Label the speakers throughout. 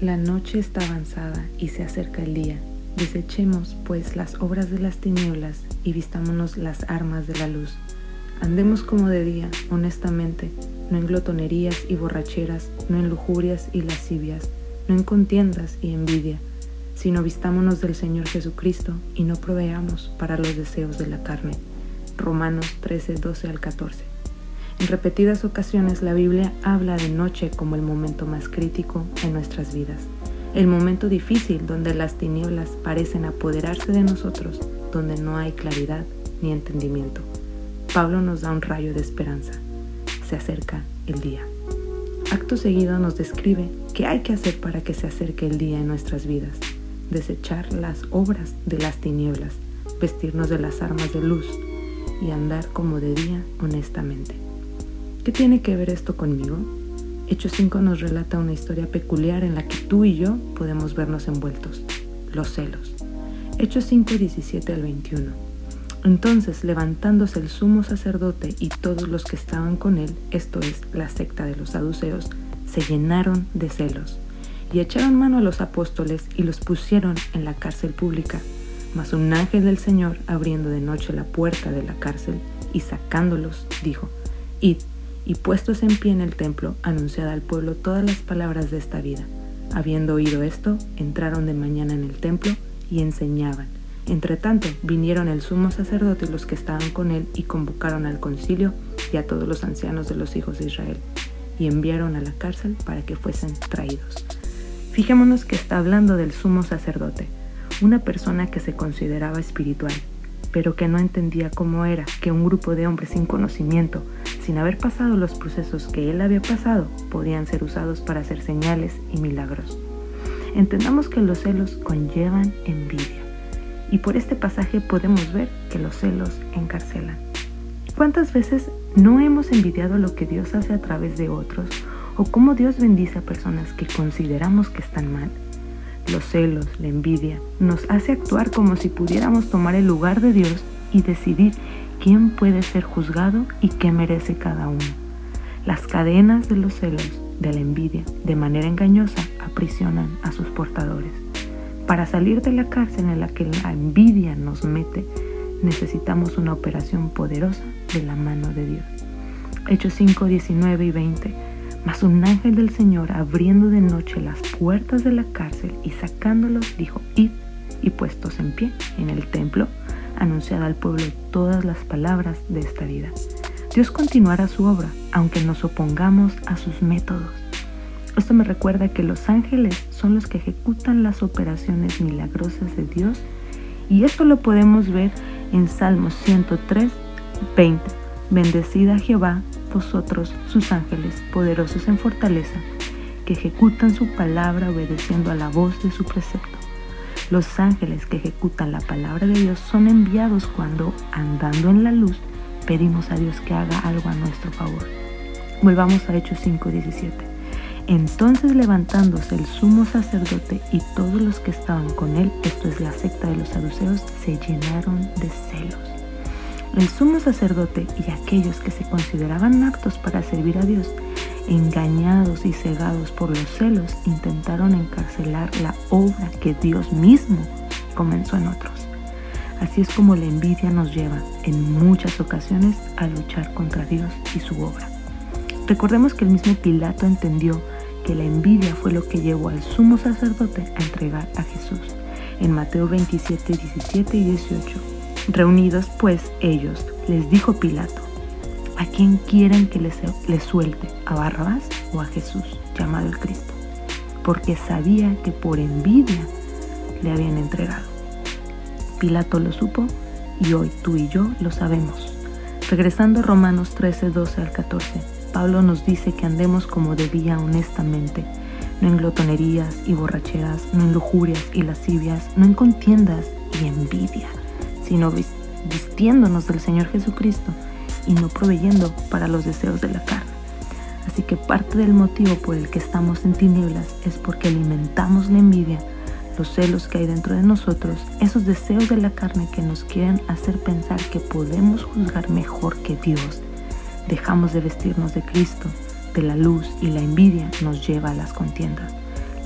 Speaker 1: La noche está avanzada y se acerca el día. Desechemos, pues, las obras de las tinieblas y vistámonos las armas de la luz. Andemos como de día, honestamente, no en glotonerías y borracheras, no en lujurias y lascivias, no en contiendas y envidia, sino vistámonos del Señor Jesucristo y no proveamos para los deseos de la carne. Romanos 13, 12 al 14. En repetidas ocasiones la Biblia habla de noche como el momento más crítico en nuestras vidas, el momento difícil donde las tinieblas parecen apoderarse de nosotros, donde no hay claridad ni entendimiento. Pablo nos da un rayo de esperanza. Se acerca el día. Acto seguido nos describe qué hay que hacer para que se acerque el día en nuestras vidas. Desechar las obras de las tinieblas, vestirnos de las armas de luz y andar como de día honestamente. ¿Qué tiene que ver esto conmigo? Hechos 5 nos relata una historia peculiar en la que tú y yo podemos vernos envueltos, los celos. Hechos 5, 17 al 21. Entonces, levantándose el sumo sacerdote y todos los que estaban con él, esto es, la secta de los saduceos, se llenaron de celos y echaron mano a los apóstoles y los pusieron en la cárcel pública. Mas un ángel del Señor, abriendo de noche la puerta de la cárcel y sacándolos, dijo, Id y puestos en pie en el templo, anunciada al pueblo todas las palabras de esta vida. Habiendo oído esto, entraron de mañana en el templo y enseñaban. Entretanto, vinieron el sumo sacerdote y los que estaban con él y convocaron al concilio y a todos los ancianos de los hijos de Israel, y enviaron a la cárcel para que fuesen traídos. Fijémonos que está hablando del sumo sacerdote, una persona que se consideraba espiritual, pero que no entendía cómo era que un grupo de hombres sin conocimiento, sin haber pasado los procesos que él había pasado, podían ser usados para hacer señales y milagros. Entendamos que los celos conllevan envidia, y por este pasaje podemos ver que los celos encarcelan. ¿Cuántas veces no hemos envidiado lo que Dios hace a través de otros o cómo Dios bendice a personas que consideramos que están mal? Los celos, la envidia, nos hace actuar como si pudiéramos tomar el lugar de Dios y decidir quién puede ser juzgado y qué merece cada uno. Las cadenas de los celos, de la envidia, de manera engañosa, aprisionan a sus portadores. Para salir de la cárcel en la que la envidia nos mete, necesitamos una operación poderosa de la mano de Dios. Hechos 5, 19 y 20 mas un ángel del Señor, abriendo de noche las puertas de la cárcel y sacándolos, dijo, id y puestos en pie en el templo, anunciad al pueblo todas las palabras de esta vida. Dios continuará su obra, aunque nos opongamos a sus métodos. Esto me recuerda que los ángeles son los que ejecutan las operaciones milagrosas de Dios y esto lo podemos ver en Salmos 103, 20. Bendecida Jehová vosotros, sus ángeles, poderosos en fortaleza, que ejecutan su palabra obedeciendo a la voz de su precepto. Los ángeles que ejecutan la palabra de Dios son enviados cuando, andando en la luz, pedimos a Dios que haga algo a nuestro favor. Volvamos a Hechos 5:17. Entonces levantándose el sumo sacerdote y todos los que estaban con él, esto es la secta de los saduceos, se llenaron de celos el sumo sacerdote y aquellos que se consideraban aptos para servir a Dios, engañados y cegados por los celos, intentaron encarcelar la obra que Dios mismo comenzó en otros. Así es como la envidia nos lleva en muchas ocasiones a luchar contra Dios y su obra. Recordemos que el mismo Pilato entendió que la envidia fue lo que llevó al sumo sacerdote a entregar a Jesús. En Mateo 27, 17 y 18 Reunidos pues ellos, les dijo Pilato, ¿a quién quieren que les, les suelte? ¿A Barrabás o a Jesús, llamado el Cristo? Porque sabía que por envidia le habían entregado. Pilato lo supo y hoy tú y yo lo sabemos. Regresando a Romanos 13, 12 al 14, Pablo nos dice que andemos como debía honestamente, no en glotonerías y borracheras, no en lujurias y lascivias, no en contiendas y envidia sino vistiéndonos del Señor Jesucristo y no proveyendo para los deseos de la carne. Así que parte del motivo por el que estamos en tinieblas es porque alimentamos la envidia, los celos que hay dentro de nosotros, esos deseos de la carne que nos quieren hacer pensar que podemos juzgar mejor que Dios. Dejamos de vestirnos de Cristo, de la luz y la envidia nos lleva a las contiendas.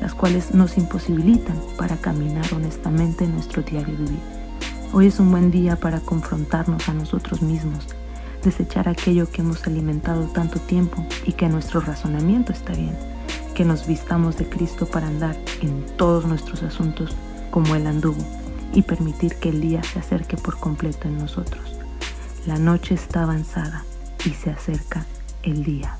Speaker 1: las cuales nos imposibilitan para caminar honestamente en nuestro diario vivir. Hoy es un buen día para confrontarnos a nosotros mismos, desechar aquello que hemos alimentado tanto tiempo y que nuestro razonamiento está bien, que nos vistamos de Cristo para andar en todos nuestros asuntos como Él anduvo y permitir que el día se acerque por completo en nosotros. La noche está avanzada y se acerca el día.